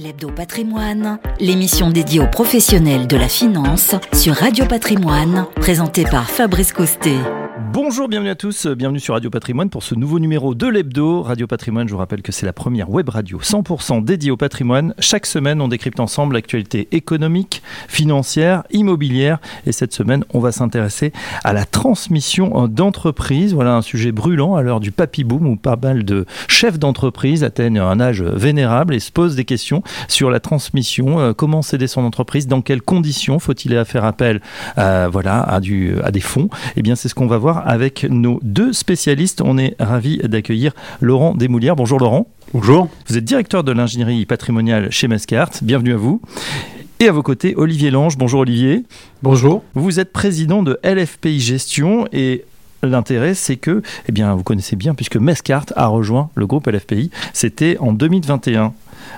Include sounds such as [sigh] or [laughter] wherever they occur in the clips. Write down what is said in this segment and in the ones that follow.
L'Hebdo Patrimoine, l'émission dédiée aux professionnels de la finance sur Radio Patrimoine, présentée par Fabrice Costet. Bonjour, bienvenue à tous, bienvenue sur Radio Patrimoine pour ce nouveau numéro de l'Hebdo. Radio Patrimoine, je vous rappelle que c'est la première web radio 100% dédiée au patrimoine. Chaque semaine, on décrypte ensemble l'actualité économique, financière, immobilière. Et cette semaine, on va s'intéresser à la transmission d'entreprise. Voilà un sujet brûlant à l'heure du papy boom où pas mal de chefs d'entreprise atteignent un âge vénérable et se posent des questions sur la transmission. Euh, comment céder son entreprise? Dans quelles conditions faut-il faire appel euh, voilà, à, du, à des fonds? Eh bien, c'est ce qu'on va voir avec nos deux spécialistes. On est ravi d'accueillir Laurent Desmoulières. Bonjour Laurent. Bonjour. Vous êtes directeur de l'ingénierie patrimoniale chez Mescart. Bienvenue à vous. Et à vos côtés, Olivier Lange. Bonjour Olivier. Bonjour. Vous êtes président de LFPI Gestion et L'intérêt, c'est que, eh bien, vous connaissez bien, puisque Mescart a rejoint le groupe LFPI. C'était en 2021.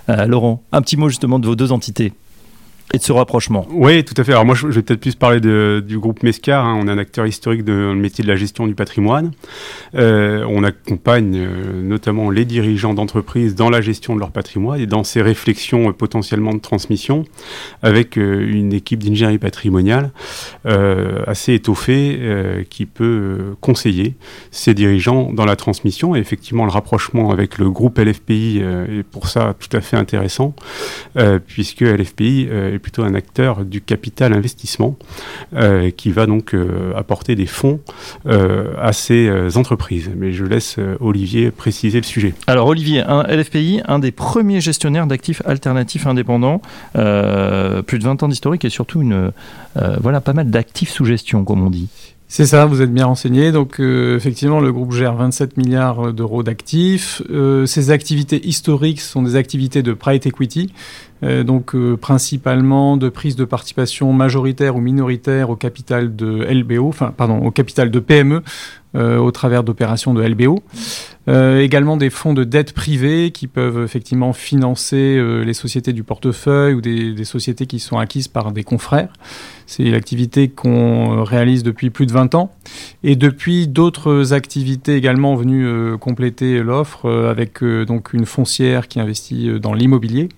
Euh, Laurent, un petit mot justement de vos deux entités et de ce rapprochement. Oui, tout à fait. Alors moi, je vais peut-être plus parler du groupe Mescar. Hein. On est un acteur historique de le métier de la gestion du patrimoine. Euh, on accompagne euh, notamment les dirigeants d'entreprises dans la gestion de leur patrimoine et dans ces réflexions euh, potentiellement de transmission avec une équipe d'ingénierie patrimoniale assez étoffée qui peut conseiller ces dirigeants dans la transmission. Et effectivement, le rapprochement avec le groupe LFPI est pour ça tout à fait intéressant puisque LFPI est plutôt un acteur du capital investissement euh, qui va donc euh, apporter des fonds euh, à ces entreprises. Mais je laisse Olivier préciser le sujet. Alors Olivier, un LFPI, un des premiers gestionnaires d'actifs alternatifs indépendants, plus de 20 ans d'historique et surtout une, voilà, pas mal d'actifs sous gestion, comme on dit. C'est ça, vous êtes bien renseigné. Donc effectivement, le groupe gère 27 milliards d'euros d'actifs. Euh, ces activités historiques sont des activités de private equity, donc euh, principalement de prise de participation majoritaire ou minoritaire au capital de LBO, pardon, au capital de PME euh, au travers d'opérations de LBO. Euh, également des fonds de dette privée qui peuvent effectivement financer euh, les sociétés du portefeuille ou des, sociétés qui sont acquises par des confrères. C'est l'activité qu'on réalise depuis plus de 20 ans. Et depuis, d'autres activités également venues euh, compléter l'offre avec donc une foncière qui investit dans l'immobilier.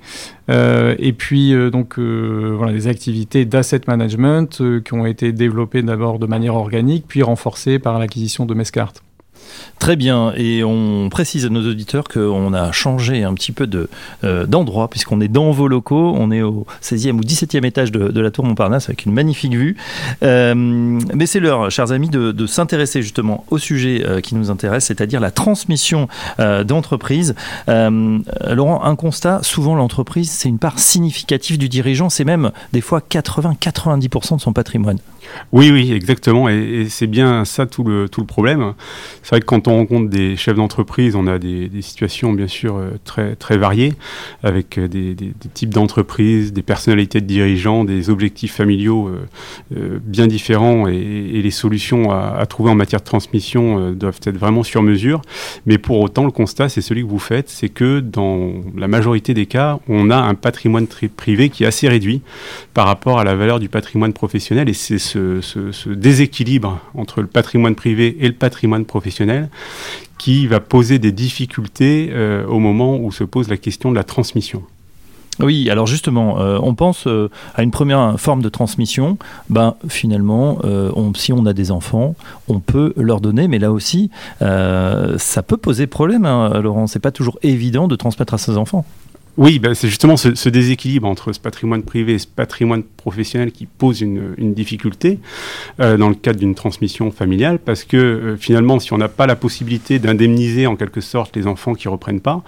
Et puis donc voilà des activités d'asset management qui ont été développées d'abord de manière organique, puis renforcées par l'acquisition de Mescart. Très bien, et on précise à nos auditeurs qu'on a changé un petit peu euh, d'endroit, puisqu'on est dans vos locaux, on est au 16e ou 17e étage de, la tour Montparnasse avec une magnifique vue. Euh, mais c'est l'heure, chers amis, de, s'intéresser justement au sujet euh, qui nous intéresse, c'est-à-dire la transmission d'entreprise. Laurent, un constat, souvent l'entreprise, c'est une part significative du dirigeant, c'est même des fois 80-90% de son patrimoine. Oui, oui, exactement. Et, c'est bien ça tout le, tout le problème. C'est vrai que quand on rencontre des chefs d'entreprise, on a des, situations bien sûr euh, très, très variées, avec euh, des, types d'entreprises, des personnalités de dirigeants, des objectifs familiaux euh, bien différents et, les solutions à, trouver en matière de transmission doivent être vraiment sur mesure. Mais pour autant, le constat, c'est celui que vous faites, c'est que dans la majorité des cas, on a un patrimoine privé qui est assez réduit par rapport à la valeur du patrimoine professionnel et c'est ce, ce, déséquilibre entre le patrimoine privé et le patrimoine professionnel qui va poser des difficultés euh, au moment où se pose la question de la transmission. Oui, alors justement, euh, on pense euh, à une première forme de transmission. Ben, finalement, on, si on a des enfants, on peut leur donner, mais là aussi, ça peut poser problème, hein, Laurent. C'est pas toujours évident de transmettre à ses enfants. Oui, ben c'est justement ce, ce, déséquilibre entre ce patrimoine privé et ce patrimoine professionnel qui pose une, une difficulté euh, dans le cadre d'une transmission familiale, parce que euh, finalement, si on n'a pas la possibilité d'indemniser en quelque sorte les enfants qui reprennent pas,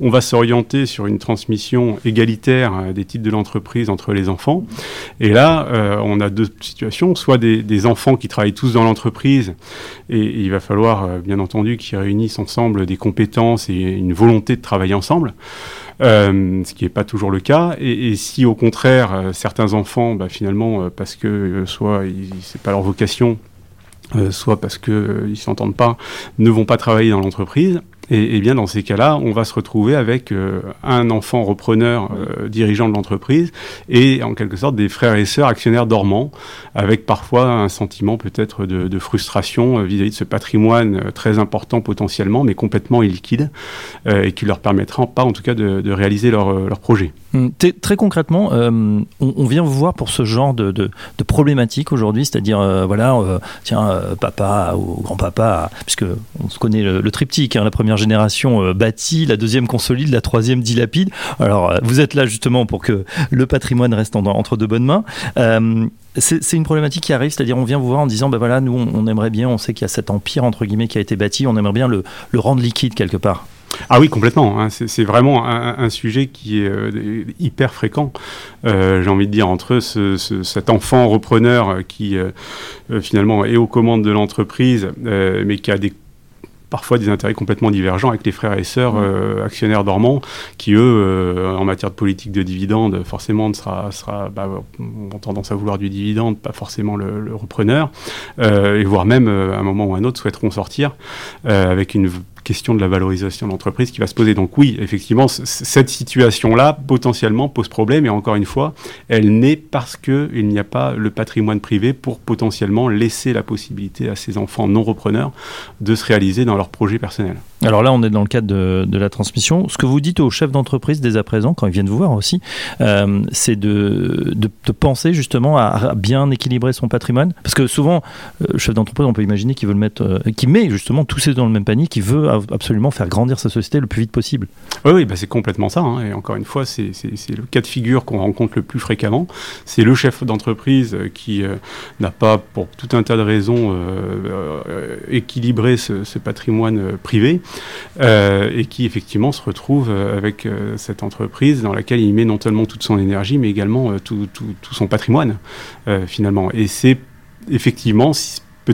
on va s'orienter sur une transmission égalitaire euh, des titres de l'entreprise entre les enfants. Et là, euh, on a deux situations, soit des, des, enfants qui travaillent tous dans l'entreprise, et, et, il va falloir euh, bien entendu qu'ils réunissent ensemble des compétences et une volonté de travailler ensemble. Euh, ce qui n'est pas toujours le cas. Et, si au contraire euh, certains enfants, bah, finalement, euh, parce que soit c'est pas leur vocation, soit parce qu'ils euh, s'entendent pas, ne vont pas travailler dans l'entreprise, et, bien dans ces cas-là, on va se retrouver avec euh, un enfant repreneur euh, dirigeant de l'entreprise et en quelque sorte des frères et sœurs actionnaires dormants, avec parfois un sentiment peut-être de, frustration euh, vis-à-vis -vis de ce patrimoine très important potentiellement, mais complètement illiquide, et qui leur permettra pas en tout cas de, réaliser leur projet. Hum, très concrètement, euh, on, vient vous voir pour ce genre de, de, problématique aujourd'hui, c'est-à-dire, euh, voilà, euh, tiens, papa ou grand-papa, puisque on se connaît le, triptyque, hein, la première génération bâtit, la deuxième consolide, la troisième dilapide. Alors, vous êtes là justement pour que le patrimoine reste entre de bonnes mains. c'est une problématique qui arrive, c'est-à-dire on vient vous voir en disant, ben voilà, nous on, aimerait bien, on sait qu'il y a cet empire entre guillemets qui a été bâti, on aimerait bien le, le rendre liquide quelque part. Ah oui, complètement. Hein. C'est vraiment un, sujet qui est euh, hyper fréquent. Euh, j'ai envie de dire entre ce, cet enfant repreneur qui euh, finalement est aux commandes de l'entreprise, mais qui a des parfois des intérêts complètement divergents avec les frères et sœurs mmh. actionnaires dormants, qui eux, en matière de politique de dividende, forcément sera, sera bah, ont tendance à vouloir du dividende, pas forcément le, le repreneur, et voire même à un moment ou à un autre souhaiteront sortir avec une question de la valorisation de l'entreprise qui va se poser. Donc oui, effectivement, cette situation-là, potentiellement, pose problème. Et encore une fois, elle naît parce qu'il n'y a pas le patrimoine privé pour potentiellement laisser la possibilité à ces enfants non repreneurs de se réaliser dans leur projet personnel. Alors là, on est dans le cadre de, la transmission. Ce que vous dites aux chefs d'entreprise dès à présent, quand ils viennent vous voir aussi, euh, c'est de, penser justement à, bien équilibrer son patrimoine. Parce que souvent, euh, chef d'entreprise, on peut imaginer qu'il mettre, euh, qui met justement tous ces dans le même panier, qui veut absolument faire grandir sa société le plus vite possible. Oui, oui bah c'est complètement ça. Hein. Et encore une fois, c'est le cas de figure qu'on rencontre le plus fréquemment. C'est le chef d'entreprise qui n'a pas, pour tout un tas de raisons, équilibré ce, patrimoine privé euh, et qui effectivement se retrouve euh, avec euh, cette entreprise dans laquelle il met non seulement toute son énergie, mais également tout, son patrimoine finalement. Et c'est effectivement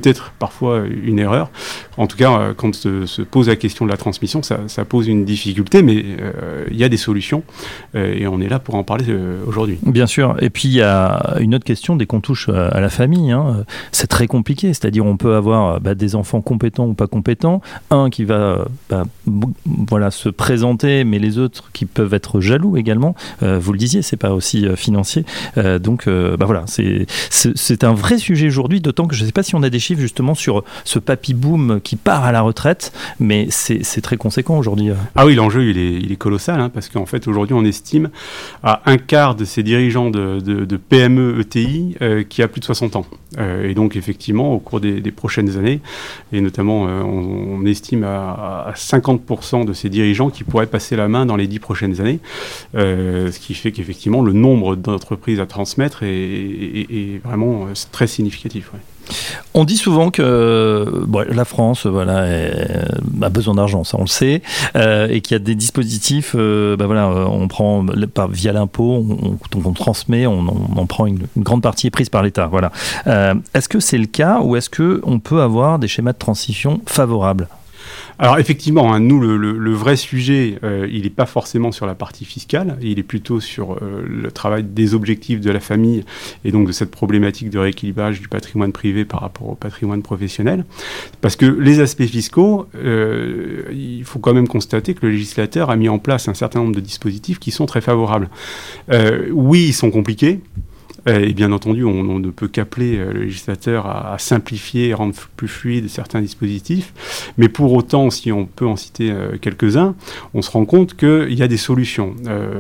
peut-être parfois une erreur. En tout cas, euh, quand se, se pose la question de la transmission, ça, pose une difficulté, mais euh, il y a des solutions euh, et on est là pour en parler aujourd'hui. Bien sûr. Et puis il y a une autre question dès qu'on touche à, la famille. Hein, c'est très compliqué. C'est-à-dire on peut avoir bah, des enfants compétents ou pas compétents, un qui va bah, voilà se présenter, mais les autres qui peuvent être jaloux également. vous le disiez, c'est pas aussi financier. donc bah voilà, c'est c'est un vrai sujet aujourd'hui. D'autant que je ne sais pas si on a des justement sur ce papy boom qui part à la retraite, mais c'est très conséquent aujourd'hui. Ah oui, l'enjeu il est, il est, colossal, hein, parce qu'en fait aujourd'hui on estime à un quart de ces dirigeants de, PME ETI euh, qui a plus de 60 ans. Euh, et donc effectivement au cours des, prochaines années, et notamment euh, on, estime à, 50% de ces dirigeants qui pourraient passer la main dans les 10 prochaines années, ce qui fait qu'effectivement le nombre d'entreprises à transmettre est, vraiment très significatif. On dit souvent que la France voilà, a besoin d'argent, ça on le sait, euh, et qu'il y a des dispositifs, euh, bah voilà, on prend via l'impôt, on, transmet, on, on, prend une, grande partie est prise par l'État. Voilà. Euh, est-ce que c'est le cas ou est-ce qu'on peut avoir des schémas de transition favorables? Alors effectivement, hein, nous, le, vrai sujet, euh, il n'est pas forcément sur la partie fiscale, il est plutôt sur euh, le travail des objectifs de la famille et donc de cette problématique de rééquilibrage du patrimoine privé par rapport au patrimoine professionnel. Parce que les aspects fiscaux, euh, il faut quand même constater que le législateur a mis en place un certain nombre de dispositifs qui sont très favorables. oui, ils sont compliqués. Euh, et bien entendu, on, ne peut qu'appeler euh, le législateur à, simplifier et rendre plus fluide certains dispositifs. Mais pour autant, si on peut en citer euh, quelques-uns, on se rend compte qu'il y a des solutions.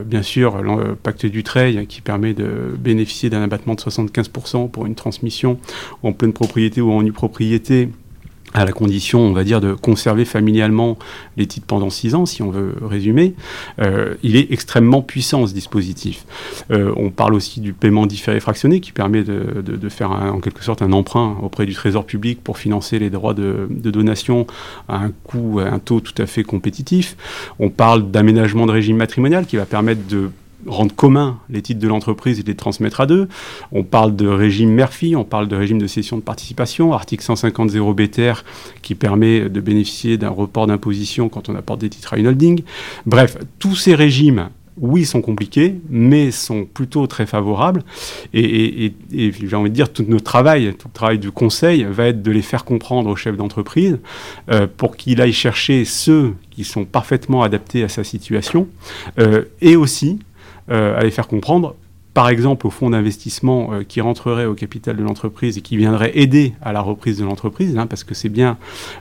bien sûr, le pacte du Treil qui permet de bénéficier d'un abattement de 75% pour une transmission en pleine propriété ou en nue propriété à la condition, on va dire, de conserver familialement les titres pendant six ans, si on veut résumer, euh, il est extrêmement puissant ce dispositif. Euh, on parle aussi du paiement différé fractionné qui permet de, faire en quelque sorte un emprunt auprès du Trésor public pour financer les droits de, de donation à un coût, à un taux tout à fait compétitif. On parle d'aménagement de régime matrimonial qui va permettre de rendre commun les titres de l'entreprise et les transmettre à deux. On parle de régime Murphy, on parle de régime de cession de participation, article 150 0 BTR qui permet de bénéficier d'un report d'imposition quand on apporte des titres à une holding. Bref, tous ces régimes oui, sont compliqués, mais sont plutôt très favorables. Et, j'ai envie de dire, tout notre travail, tout le travail du conseil va être de les faire comprendre au chef d'entreprise euh, pour qu'il aille chercher ceux qui sont parfaitement adaptés à sa situation euh, et aussi à les faire comprendre par exemple, au fonds d'investissement qui rentrerait au capital de l'entreprise et qui viendrait aider à la reprise de l'entreprise, hein, parce que c'est bien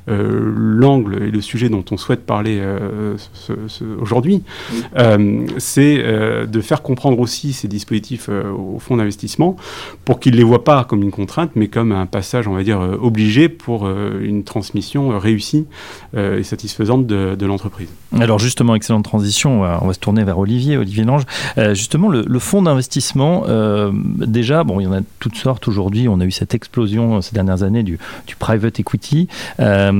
l'angle et le sujet dont on souhaite parler aujourd'hui, c'est de faire comprendre aussi ces dispositifs au fonds d'investissement pour qu'ils ne les voient pas comme une contrainte, mais comme un passage, on va dire, obligé pour une transmission réussie et satisfaisante de, l'entreprise. Alors justement, excellente transition, on va se tourner vers Olivier, Olivier Lange. Euh, justement, le, fonds d'investissement, euh, déjà, bon, il y en a toutes sortes aujourd'hui, on a eu cette explosion euh, ces dernières années du, private equity. ça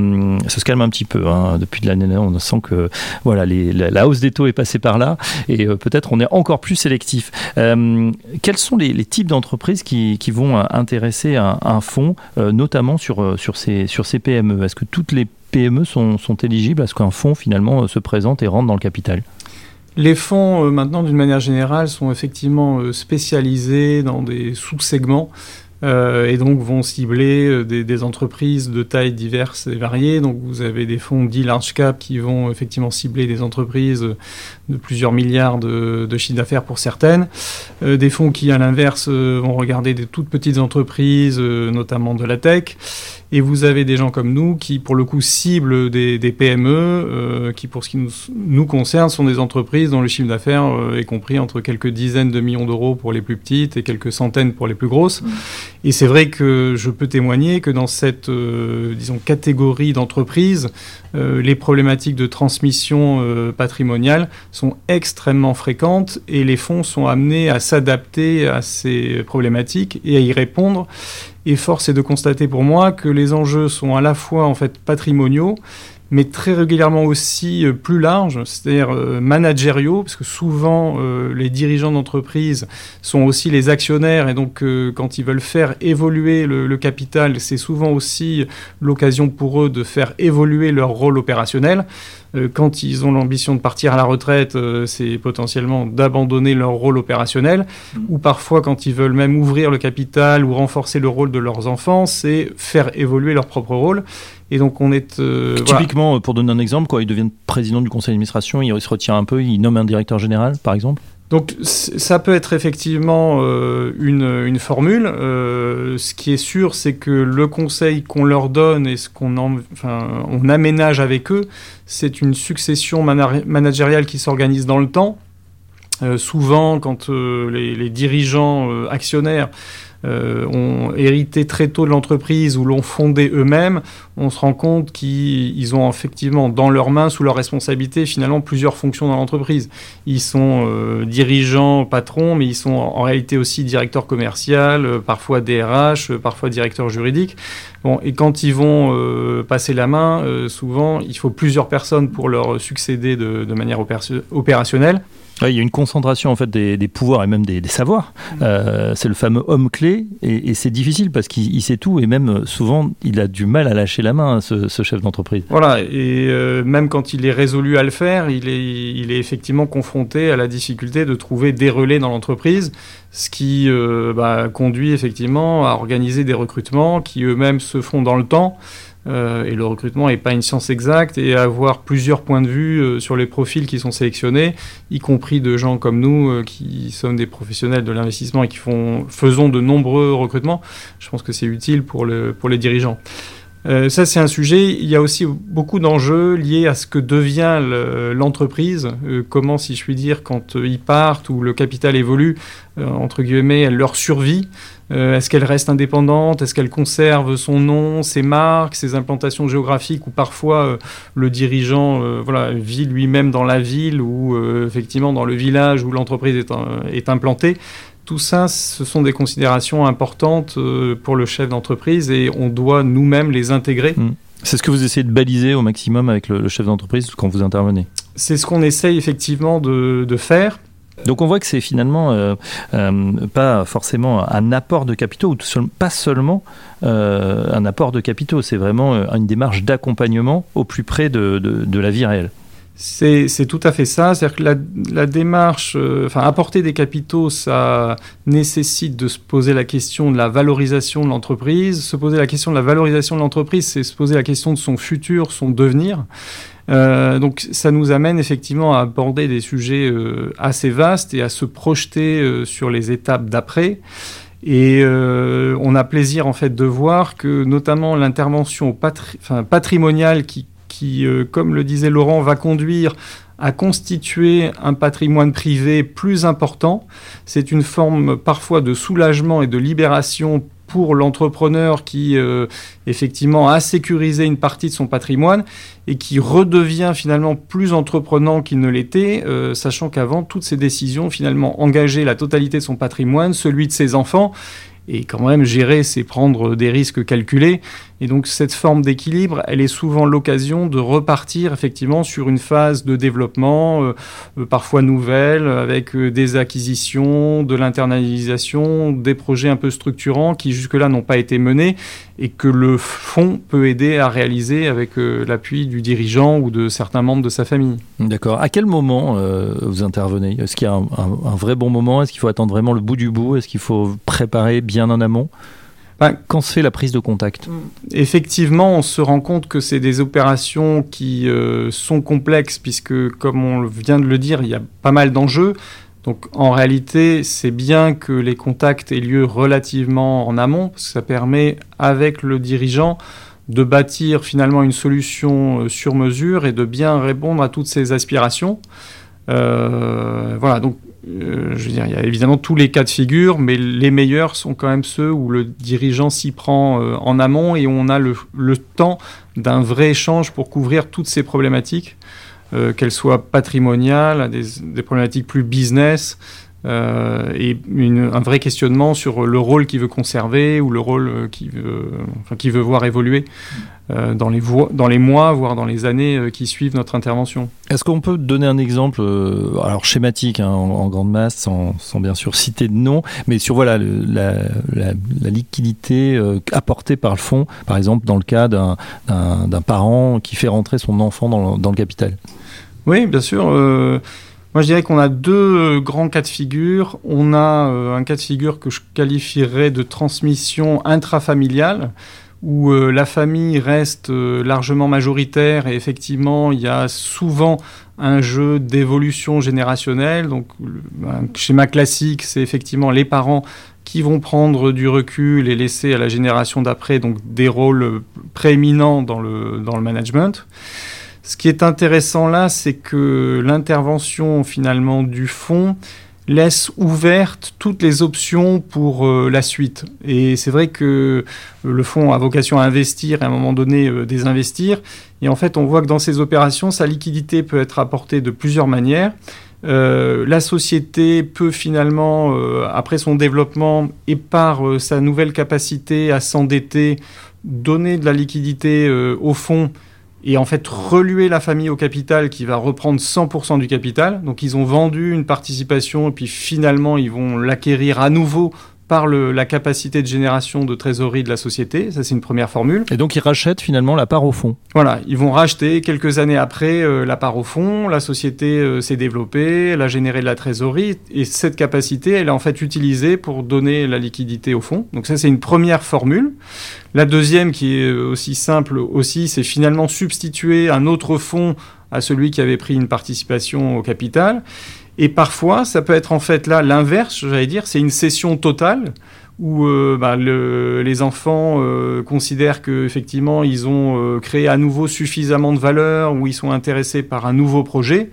se calme un petit peu, hein. depuis de l'année on sent que voilà, la, hausse des taux est passée par là, et peut-être on est encore plus sélectif. quels sont les, types d'entreprises qui, vont intéresser un, un fonds, notamment sur, sur, ces, sur ces PME Est-ce que toutes les PME sont, sont éligibles? À ce qu'un fonds finalement euh, se présente et rentre dans le capital? Les fonds, euh, maintenant, d'une manière générale, sont effectivement euh, spécialisés dans des sous-segments et donc vont cibler des, entreprises de tailles diverses et variées. Donc vous avez des fonds dits large cap qui vont effectivement cibler des entreprises de plusieurs milliards de, de chiffre d'affaires pour certaines. des fonds qui, à l'inverse, vont regarder des toutes petites entreprises, notamment de la tech. Et vous avez des gens comme nous qui, pour le coup, ciblent des, PME, euh, qui, pour ce qui nous, concerne, sont des entreprises dont le chiffre d'affaires euh, est compris entre quelques dizaines de millions d'euros pour les plus petites et quelques centaines pour les plus grosses. Mmh. Et c'est vrai que je peux témoigner que dans cette, euh, catégorie d'entreprises, les problématiques de transmission patrimoniale sont extrêmement fréquentes et les fonds sont amenés à s'adapter à ces problématiques et à y répondre. Et force est de constater pour moi que les enjeux sont à la fois en fait patrimoniaux, mais très régulièrement aussi euh, plus larges, c'est-à-dire euh, managériaux, parce que souvent euh, les dirigeants d'entreprise sont aussi les actionnaires, et donc quand ils veulent faire évoluer le, capital, c'est souvent aussi l'occasion pour eux de faire évoluer leur rôle opérationnel. quand ils ont l'ambition de partir à la retraite, c'est potentiellement d'abandonner leur rôle opérationnel, mmh. ou parfois quand ils veulent même ouvrir le capital ou renforcer le rôle de leurs enfants, c'est faire évoluer leur propre rôle. Et donc on est euh, typiquement pour donner un exemple, quoi, il devient président du conseil d'administration, il, se retire un peu, il nomme un directeur général, par exemple. Donc ça peut être effectivement euh, une, une, formule. Euh, ce qui est sûr, c'est que le conseil qu'on leur donne et ce qu'on enfin, on aménage avec eux, c'est une succession managériale qui s'organise dans le temps. souvent, quand les, les, dirigeants actionnaires euh, ont hérité très tôt de l'entreprise ou l'ont fondée eux-mêmes, on se rend compte qu'ils ont effectivement dans leurs mains, sous leur responsabilité, finalement plusieurs fonctions dans l'entreprise. Ils sont euh, dirigeants, patrons, mais ils sont en réalité aussi directeurs commerciaux, euh, parfois DRH, parfois directeurs juridiques. Bon, et quand ils vont passer la main, souvent, il faut plusieurs personnes pour leur succéder de, de manière opérationnelle il y a une concentration en fait des, pouvoirs et même des, savoirs. Mm. Euh, c'est le fameux homme clé et, c'est difficile parce qu'il sait tout et même euh, souvent il a du mal à lâcher la main ce, chef d'entreprise. Voilà et euh, même quand il est résolu à le faire, il est, effectivement confronté à la difficulté de trouver des relais dans l'entreprise, ce qui bah, conduit effectivement à organiser des recrutements qui eux-mêmes se font dans le temps. Euh, et le recrutement n'est pas une science exacte, et avoir plusieurs points de vue euh, sur les profils qui sont sélectionnés, y compris de gens comme nous, euh, qui sommes des professionnels de l'investissement et qui font, faisons de nombreux recrutements, je pense que c'est utile pour, le, pour les dirigeants. Euh, ça, c'est un sujet. Il y a aussi beaucoup d'enjeux liés à ce que devient l'entreprise. Euh, comment, si je puis dire, quand euh, ils partent ou le capital évolue, entre guillemets, elle leur survit. Est-ce qu'elle reste indépendante? Est-ce qu'elle conserve son nom, ses marques, ses implantations géographiques Ou parfois le dirigeant voilà, vit lui-même dans la ville ou effectivement dans le village où l'entreprise est, est implantée? Tout ça, ce sont des considérations importantes euh, pour le chef d'entreprise et on doit nous-mêmes les intégrer. Hmm. C'est ce que vous essayez de baliser au maximum avec le, chef d'entreprise quand vous intervenez C'est ce qu'on essaye effectivement de, faire. Donc on voit que c'est finalement euh, euh, pas forcément un apport de capitaux, ou pas seulement un apport de capitaux, c'est vraiment une démarche d'accompagnement au plus près de, de la vie réelle. C'est tout à fait ça. C'est-à-dire que la, démarche, euh, enfin, apporter des capitaux, ça nécessite de se poser la question de la valorisation de l'entreprise. Se poser la question de la valorisation de l'entreprise, c'est se poser la question de son futur, son devenir. Euh, donc ça nous amène effectivement à aborder des sujets euh, assez vastes et à se projeter sur les étapes d'après. Et on a plaisir en fait de voir que notamment l'intervention patrimoniale qui qui, euh, comme le disait Laurent, va conduire à constituer un patrimoine privé plus important. C'est une forme parfois de soulagement et de libération pour l'entrepreneur qui euh, effectivement a sécurisé une partie de son patrimoine et qui redevient finalement plus entreprenant qu'il ne l'était, euh, sachant qu'avant toutes ces décisions finalement engageaient la totalité de son patrimoine, celui de ses enfants et quand même gérer, c'est prendre des risques calculés. Et donc cette forme d'équilibre, elle est souvent l'occasion de repartir effectivement sur une phase de développement, euh, euh, parfois nouvelle, avec euh, des acquisitions, de l'internalisation, des projets un peu structurants qui jusque-là n'ont pas été menés et que le fonds peut aider à réaliser avec l'appui du dirigeant ou de certains membres de sa famille. D'accord. À quel moment vous intervenez? Est-ce qu'il y a un- un vrai bon moment? Est-ce qu'il faut attendre vraiment le bout du bout? Est-ce qu'il faut préparer bien en amont? Ben, Quand se fait la prise de contact? Effectivement, on se rend compte que c'est des opérations qui euh, sont complexes puisque, comme on vient de le dire, il y a pas mal d'enjeux. Donc, en réalité, c'est bien que les contacts aient lieu relativement en amont parce que ça permet, avec le dirigeant, de bâtir finalement une solution euh, sur mesure et de bien répondre à toutes ces aspirations. Euh, voilà, donc euh, je veux dire, il y a évidemment tous les cas de figure, mais les meilleurs sont quand même ceux où le dirigeant s'y prend euh, en amont et où on a le, temps d'un vrai échange pour couvrir toutes ces problématiques, qu'elles soient patrimoniales, des, problématiques plus business, et un vrai questionnement sur le rôle qu'il veut conserver ou le rôle qu'il veut, voir évoluer dans, les voies- dans les mois, voire dans les années euh, qui suivent notre intervention. Est-ce qu'on peut donner un exemple, euh, alors schématique, hein, en, en grande masse, sans, sans bien sûr citer de nom, mais sur voilà le- la, la- la liquidité euh, apportée par le fonds, par exemple dans le cas d'un- parent qui fait rentrer son enfant dans le, dans le capital? Oui, bien sûr. euh, moi, je dirais qu'on a deux euh, grands cas de figure. On a euh, un cas de figure que je qualifierais de transmission intrafamiliale, où euh, la famille reste euh, largement majoritaire et effectivement, il y a souvent un jeu d'évolution générationnelle. Donc, un schéma classique, c'est effectivement les parents qui vont prendre du recul et laisser à la génération d'après donc des rôles prééminents dans le, dans le management. Ce qui est intéressant là, c'est que l'intervention finalement du fonds laisse ouvertes toutes les options pour euh, la suite. Et c'est vrai que euh, le fonds a vocation à investir et à un moment donné euh, désinvestir. Et en fait, on voit que dans ces opérations, sa liquidité peut être apportée de plusieurs manières. La société peut finalement, après son développement et par sa nouvelle capacité à s'endetter, donner de la liquidité au fonds et en fait reluer la famille au capital qui va reprendre 100% du capital. Donc ils ont vendu une participation et puis finalement ils vont l'acquérir à nouveau par le- la capacité de génération de trésorerie de la société. Ça c'est une première formule. Et donc ils rachètent finalement la part au fond. Voilà, ils vont racheter quelques années après euh, la part au fond, la société euh, s'est développée, elle a généré de la trésorerie, et cette capacité, elle est en fait utilisée pour donner la liquidité au fond. Donc ça, c'est une première formule. La deuxième, qui est euh, aussi simple aussi, c'est finalement substituer un autre fonds à celui qui avait pris une participation au capital. Et parfois, ça peut être en fait là l'inverse, j'allais dire, c'est une cession totale où euh, bah, le- les enfants euh, considèrent qu'effectivement ils ont euh, créé à nouveau suffisamment de valeur, ou ils sont intéressés par un nouveau projet.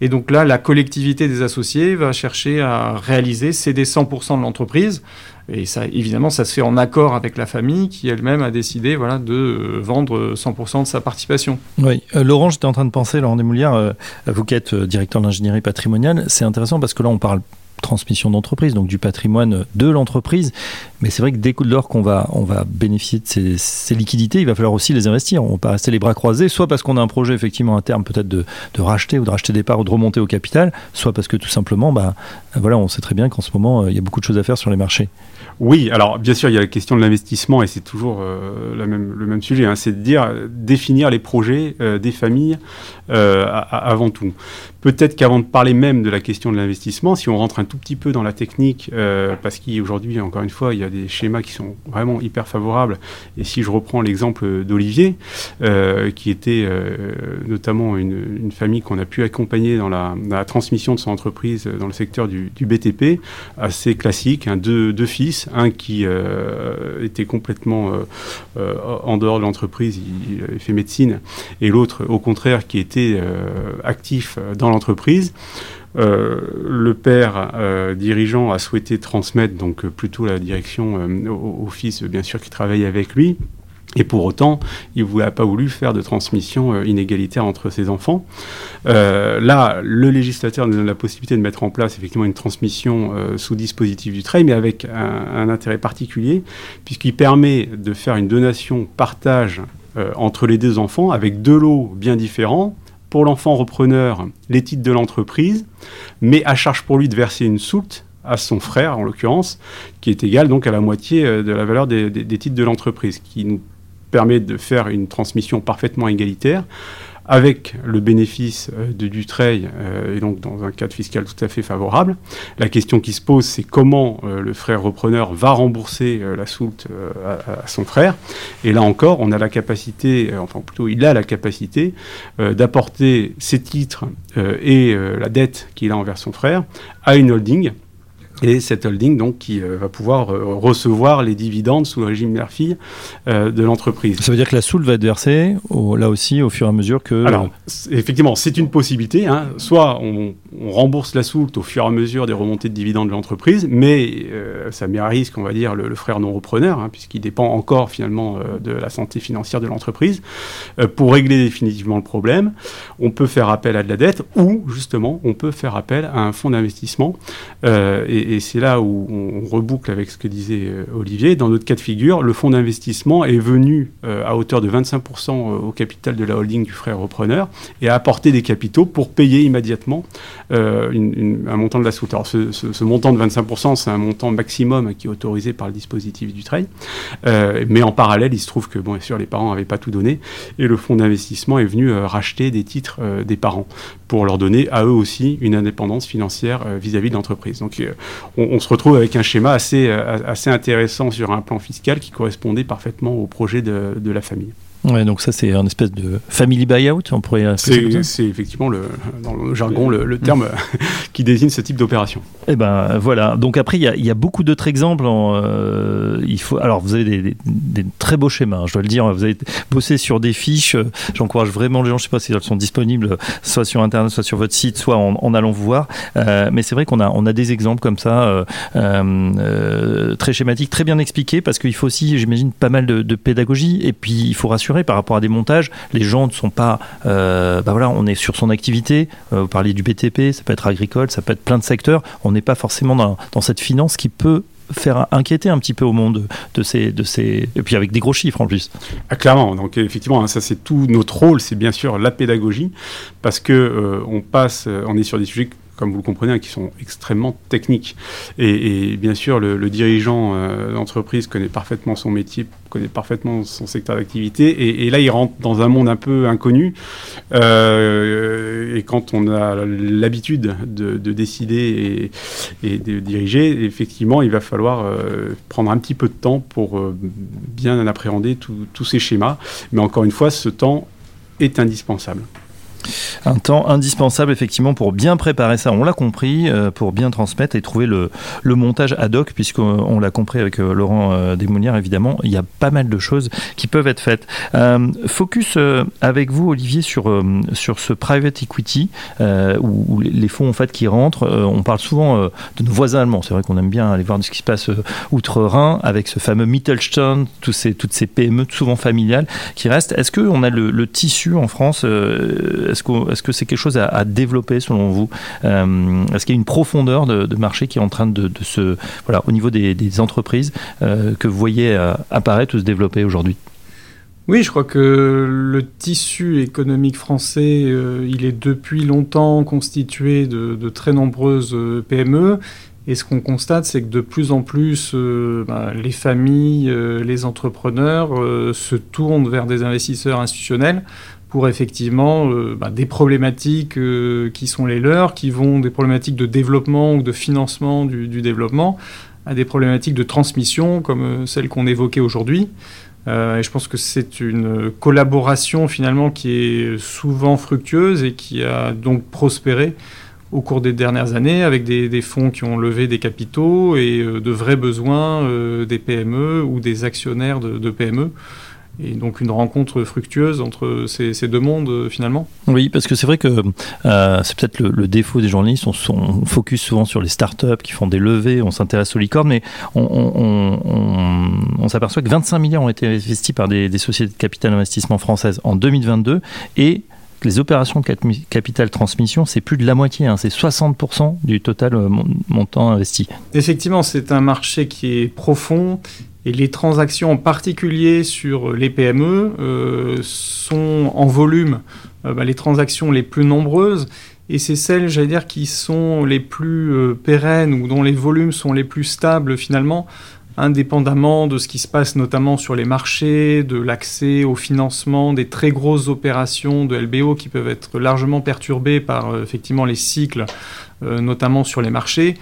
Et donc là, la collectivité des associés va chercher à réaliser, céder 100% de l'entreprise. Et ça, évidemment, ça se fait en accord avec la famille qui elle-même a décidé voilà, de euh, vendre 100% de sa participation. Oui, Euh, Laurent, j'étais en train de penser, Laurent Desmoulières, euh, vous qui êtes euh, directeur de l'ingénierie patrimoniale, c'est intéressant parce que là on parle transmission d'entreprise, donc du patrimoine de l'entreprise. Mais c'est vrai que dès lors qu'on va, on va bénéficier de ces, liquidités, il va falloir aussi les investir. On ne va pas rester les bras croisés, soit parce qu'on a un projet effectivement à terme peut-être de, racheter ou de racheter des parts ou de remonter au capital, soit parce que tout simplement, bah, voilà, on sait très bien qu'en ce moment, euh, il y a beaucoup de choses à faire sur les marchés. Oui, alors bien sûr, il y a la question de l'investissement et c'est toujours euh, le même sujet, hein, c'est de dire, définir les projets euh, des familles avant tout. Peut-être qu'avant de parler même de la question de l'investissement, si on rentre un tout petit peu dans la technique, euh, parce qu'aujourd'hui, encore une fois, il y a des schémas qui sont vraiment hyper favorables. Et si je reprends l'exemple d'Olivier, euh, qui était euh, notamment une, famille qu'on a pu accompagner dans la, transmission de son entreprise dans le secteur du, BTP, assez classique, hein, deux, fils, un qui était complètement en dehors de l'entreprise, il, il, fait médecine, et l'autre, au contraire, qui était actif dans l'entreprise. Euh, le père euh, dirigeant a souhaité transmettre donc euh, plutôt la direction au, fils, bien sûr, qui travaille avec lui. Et pour autant, il n'a pas voulu faire de transmission inégalitaire entre ses enfants. là, le législateur nous donne la possibilité de mettre en place effectivement une transmission sous dispositif du trail, mais avec un, un intérêt particulier, puisqu'il permet de faire une donation partage entre les deux enfants avec deux lots bien différents, pour l'enfant repreneur les titres de l'entreprise, mais à charge pour lui de verser une soulte à son frère, en l'occurrence, qui est égale donc à la moitié euh, de la valeur des, des titres de l'entreprise, qui nous permet de faire une transmission parfaitement égalitaire avec le bénéfice euh, de Dutreil, euh, et donc dans un cadre fiscal tout à fait favorable. La question qui se pose, c'est comment euh, le frère repreneur va rembourser la soulte à, son frère. Et là encore, on a la capacité, enfin plutôt il a la capacité d'apporter ses titres et la dette qu'il a envers son frère à une holding et cette holding donc qui euh, va pouvoir euh, recevoir les dividendes sous le régime mère-fille euh, de l'entreprise. Ça veut dire que la soule va être versée là aussi au fur et à mesure que... Alors effectivement c'est une possibilité, hein. soit on, rembourse la soule au fur et à mesure des remontées de dividendes de l'entreprise, mais ça met à risque on va dire le, frère non repreneur, hein, puisqu'il dépend encore finalement de la santé financière de l'entreprise. pour régler définitivement le problème, on peut faire appel à de la dette ou justement on peut faire appel à un fonds d'investissement et et, c'est là où on reboucle avec ce que disait euh, Olivier. Dans notre cas de figure, le fonds d'investissement est venu euh, à hauteur de 25% euh, au capital de la holding du frère repreneur et a apporté des capitaux pour payer immédiatement un montant de la soute. Alors ce, montant de 25%, c'est un montant maximum qui est autorisé par le dispositif du trade. mais en parallèle, il se trouve que, bon, bien sûr, les parents n'avaient pas tout donné et le fonds d'investissement est venu racheter des titres des parents pour leur donner à eux aussi une indépendance financière vis-à-vis de l'entreprise. Donc on, se retrouve avec un schéma assez, euh, assez intéressant sur un plan fiscal qui correspondait parfaitement au projet de la famille. Ouais, donc ça c'est un espèce de family buyout, on pourrait. C'est effectivement le, dans le jargon le, terme [laughs] qui désigne ce type d'opération. Et eh ben voilà. Donc après il y, a beaucoup d'autres exemples. Euh, il faut alors vous avez des, très beaux schémas, hein, je dois le dire. Vous avez bossé sur des fiches. J'encourage vraiment les gens. Je sais pas si elles sont disponibles, soit sur internet, soit sur votre site, soit en, allant vous voir. Euh, mais c'est vrai qu'on a on a des exemples comme ça, euh, très schématiques, très bien expliqués, parce qu'il faut aussi, j'imagine, pas mal de, de pédagogie. Et puis il faut rassurer par rapport à des montages. Les gens ne sont pas. Euh, bah voilà, on est sur son activité. Euh, vous parliez du BTP, ça peut être agricole, ça peut être plein de secteurs. On n'est pas forcément dans, cette finance qui peut faire inquiéter un petit peu au monde de ces, de et puis avec des gros chiffres en plus. Ah, clairement, donc effectivement, hein, ça c'est tout notre rôle, c'est bien sûr la pédagogie, parce que euh, on passe, on est sur des sujets comme vous le comprenez, hein, qui sont extrêmement techniques. Et, bien sûr, le, dirigeant euh, d'entreprise connaît parfaitement son métier, connaît parfaitement son secteur d'activité, et, là, il rentre dans un monde un peu inconnu. Euh, et quand on a l'habitude de, décider et, de diriger, effectivement, il va falloir euh, prendre un petit peu de temps pour bien appréhender tous ces schémas. Mais encore une fois, ce temps est indispensable. Un temps indispensable effectivement pour bien préparer ça, on l'a compris, euh, pour bien transmettre et trouver le, montage ad hoc, puisqu'on l'a compris avec euh, Laurent euh, Desmounières évidemment, il y a pas mal de choses qui peuvent être faites. focus avec vous Olivier sur, sur ce private equity, où, les fonds en fait qui rentrent, on parle souvent de nos voisins allemands, c'est vrai qu'on aime bien aller voir ce qui se passe outre-Rhin avec ce fameux Mittelstand, tous ces, toutes ces PME souvent familiales qui restent. Est-ce qu'on a le, tissu en France est-ce que c'est quelque chose à, développer selon vous Est-ce qu'il y a une profondeur de, marché qui est en train de, se voilà au niveau des, entreprises que vous voyez apparaître ou se développer aujourd'hui? Oui, je crois que le tissu économique français, euh, il est depuis longtemps constitué de, très nombreuses euh, PME. Et ce qu'on constate, c'est que de plus en plus, euh, bah, les familles, les entrepreneurs se tournent vers des investisseurs institutionnels effectivement bah, des problématiques qui sont les leurs, qui vont des problématiques de développement ou de financement du, développement à des problématiques de transmission comme celles qu'on évoquait aujourd'hui. Euh, et je pense que c'est une collaboration finalement qui est souvent fructueuse et qui a donc prospéré au cours des dernières années avec des, fonds qui ont levé des capitaux et euh, de vrais besoins euh, des PME ou des actionnaires de PME et donc une rencontre fructueuse entre ces, deux mondes euh, finalement. Oui, parce que c'est vrai que euh, c'est peut-être le, défaut des journalistes, on, focus souvent sur les startups qui font des levées, on s'intéresse aux licornes, mais on, s'aperçoit que 25 milliards ont été investis par des, sociétés de capital investissement françaises en 2022 et les opérations de capital transmission, c'est plus de la moitié, hein, c'est 60% du total euh, montant investi. Effectivement, c'est un marché qui est profond et les transactions en particulier sur les PME euh, sont en volume euh, bah, les transactions les plus nombreuses. Et c'est celles, j'allais dire, qui sont les plus euh, pérennes ou dont les volumes sont les plus stables finalement, indépendamment de ce qui se passe notamment sur les marchés, de l'accès au financement, des très grosses opérations de LBO qui peuvent être largement perturbées par effectivement les cycles, notamment sur les marchés.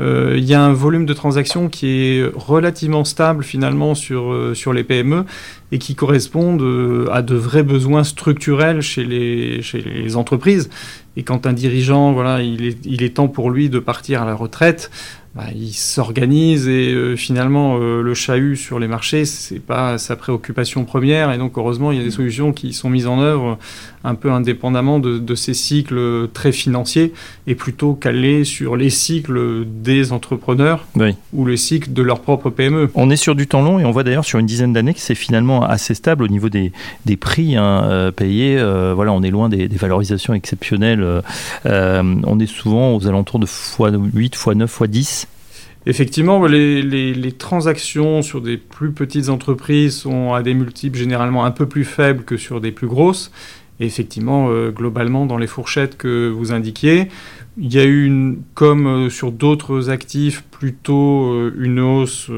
Euh, il y a un volume de transactions qui est relativement stable finalement sur, euh, sur les PME et qui correspondent euh, à de vrais besoins structurels chez les, chez les entreprises. Et quand un dirigeant, voilà, il est temps pour lui de partir à la retraite, bah, il s'organise et euh, finalement euh, le chahut sur les marchés c'est pas sa préoccupation première et donc heureusement il y a des mm. solutions qui sont mises en œuvre un peu indépendamment de, ces cycles très financiers et plutôt calés sur les cycles des entrepreneurs ou les cycles de leur propre PME. On est sur du temps long et on voit d'ailleurs sur une dizaine d'années que c'est finalement assez stable au niveau des, des prix hein, euh, payés. voilà, on est loin des, des valorisations exceptionnelles. on est souvent aux alentours de x8, x9, x10 Effectivement, les, transactions sur des plus petites entreprises sont à des multiples généralement un peu plus faibles que sur des plus grosses. Et effectivement, euh, globalement, dans les fourchettes que vous indiquiez, il y a eu, une, comme euh, sur d'autres actifs, plutôt euh, une hausse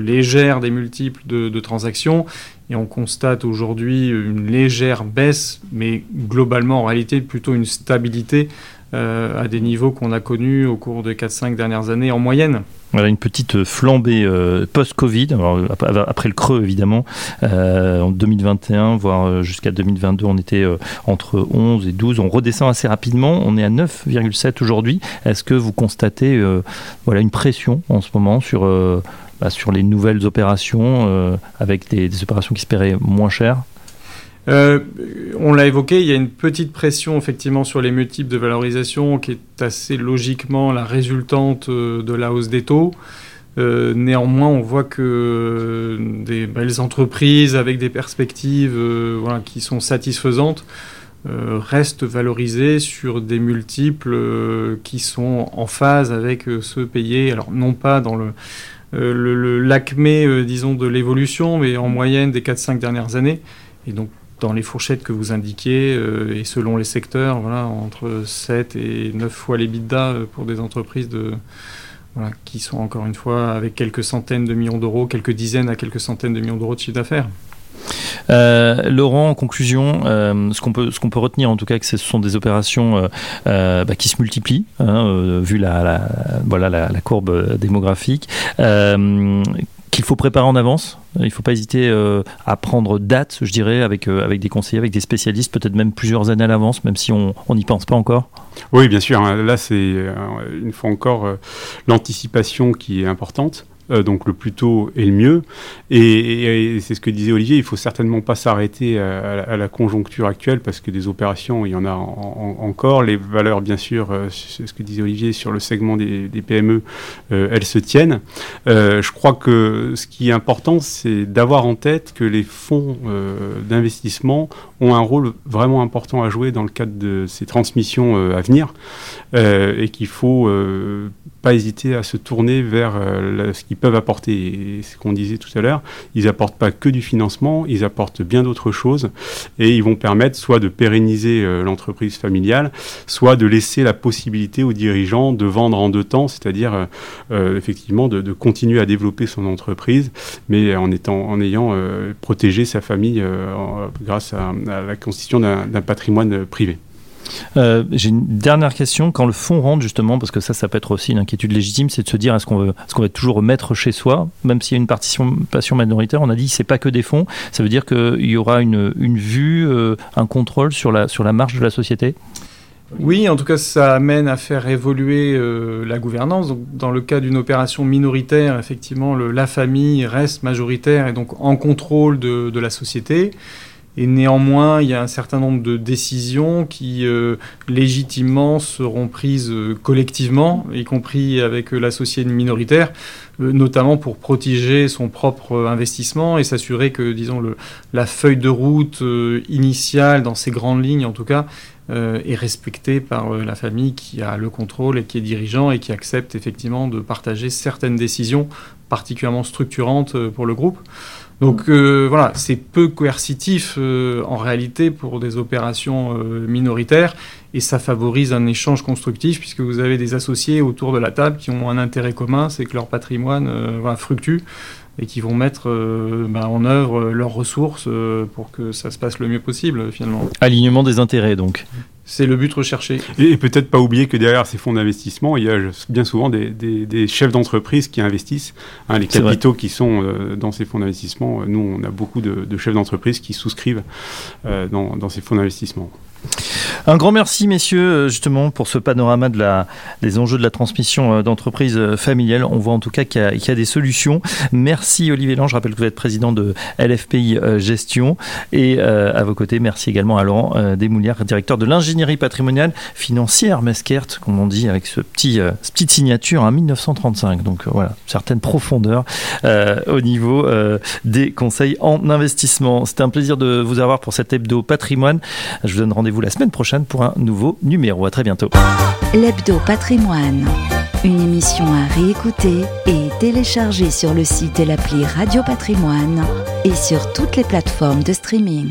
légère des multiples de, transactions. Et on constate aujourd'hui une légère baisse, mais globalement, en réalité, plutôt une stabilité à des niveaux qu'on a connus au cours des 4-5 dernières années en moyenne. Voilà une petite flambée euh, post-Covid, après le creux évidemment, euh, en 2021, voire euh, jusqu'à 2022, on était entre 11 et 12, on redescend assez rapidement, on est à 9,7 aujourd'hui. Est-ce que vous constatez voilà, une pression en ce moment sur, bah, les nouvelles opérations, avec des, des opérations qui se paieraient moins cher? Euh, on l'a évoqué, il y a une petite pression effectivement sur les multiples de valorisation qui est assez logiquement la résultante euh, de la hausse des taux. Euh, néanmoins, on voit que des belles entreprises avec des perspectives qui sont satisfaisantes restent valorisées sur des multiples qui sont en phase avec ceux payés. Alors non pas dans le l'acmé, disons, de l'évolution, mais en moyenne des 4-5 dernières années. Dans les fourchettes que vous indiquiez, euh, et selon les secteurs, voilà, entre 7 et 9 fois les bidas euh, pour des entreprises de, qui sont encore une fois avec quelques centaines de millions d'euros, quelques dizaines à quelques centaines de millions d'euros de chiffre d'affaires. Euh, Laurent, en conclusion, ce qu'on peut, peut retenir en tout cas, que ce sont des opérations bah, qui se multiplient, hein, vu la, voilà, la, courbe démographique qu'il faut préparer en avance. Il ne faut pas hésiter euh, à prendre date, je dirais, avec, euh, avec des conseillers, avec des spécialistes, peut-être même plusieurs années à l'avance, même si on n'y pense pas encore. Oui, bien sûr. Hein. Là, c'est euh, une fois encore l'anticipation qui est importante. Donc le plus tôt est le mieux. Et, c'est ce que disait Olivier, il faut certainement pas s'arrêter à, la conjoncture actuelle parce que des opérations, il y en a encore. Les valeurs, bien sûr, c'est ce que disait Olivier sur le segment des, PME, elles se tiennent. je crois que ce qui est important, c'est d'avoir en tête que les fonds d'investissement ont un rôle vraiment important à jouer dans le cadre de ces transmissions euh, à venir euh, et qu'il faut euh, pas hésiter à se tourner vers ce qu'ils peuvent apporter. Et ce qu'on disait tout à l'heure, ils apportent pas que du financement, ils apportent bien d'autres choses et ils vont permettre soit de pérenniser l'entreprise familiale, soit de laisser la possibilité aux dirigeants de vendre en deux temps, c'est-à-dire effectivement de, continuer à développer son entreprise, mais en étant en ayant protégé sa famille grâce à la constitution d'un patrimoine privé. Euh, j'ai une dernière question. Quand le fonds rentre, justement, parce que ça, ça peut être aussi une inquiétude légitime, c'est de se dire est-ce qu'on veut, est qu'on va toujours mettre chez soi, même s'il y a une participation minoritaire On a dit c'est pas que des fonds. Ça veut dire qu'il y aura une, une vue, euh, un contrôle sur la, sur la marge de la société? Oui, en tout cas, ça amène à faire évoluer euh, la gouvernance. Dans le cas d'une opération minoritaire, effectivement, la famille reste majoritaire et donc en contrôle de la société. Et néanmoins, il y a un certain nombre de décisions qui, euh, légitimement, seront prises euh, collectivement, y compris avec euh, l'associé minoritaire, notamment pour protéger son propre investissement et s'assurer que, disons, la feuille de route initiale, dans ses grandes lignes en tout cas, est respectée par la famille qui a le contrôle et qui est dirigeant et qui accepte effectivement de partager certaines décisions particulièrement structurantes pour le groupe. Donc euh, voilà, c'est peu coercitif euh, en réalité pour des opérations euh, minoritaires et ça favorise un échange constructif puisque vous avez des associés autour de la table qui ont un intérêt commun, c'est que leur patrimoine fructue et qui vont mettre ben, en œuvre leurs ressources pour que ça se passe le mieux possible finalement. Alignement des intérêts donc. C'est le but recherché. Et, peut-être pas oublier que derrière ces fonds d'investissement, il y a bien souvent des, chefs d'entreprise qui investissent. Hein, les capitaux qui sont euh, dans ces fonds d'investissement, nous, on a beaucoup de, chefs d'entreprise qui souscrivent euh, dans, ces fonds d'investissement. Un grand merci, messieurs, euh, justement, pour ce panorama des enjeux de la transmission euh, d'entreprises euh, familiales. On voit en tout cas qu'il y, a des solutions. Merci, Olivier Lange. Je rappelle que vous êtes président de LFPI Gestion. Et à vos côtés, merci également à Laurent Desmoulières, directeur de l'ingénierie patrimoniale financière Mesquert, comme on dit, avec ce petit, petite signature en 1935. Donc voilà, certaines profondeurs au niveau des conseils en investissement. C'était un plaisir de vous avoir pour cet hebdo patrimoine. Je vous donne rendez-vous la semaine prochaine pour un nouveau numéro. À très bientôt. L'Hebdo Patrimoine, une émission à réécouter et télécharger sur le site et l'appli Radio Patrimoine et sur toutes les plateformes de streaming.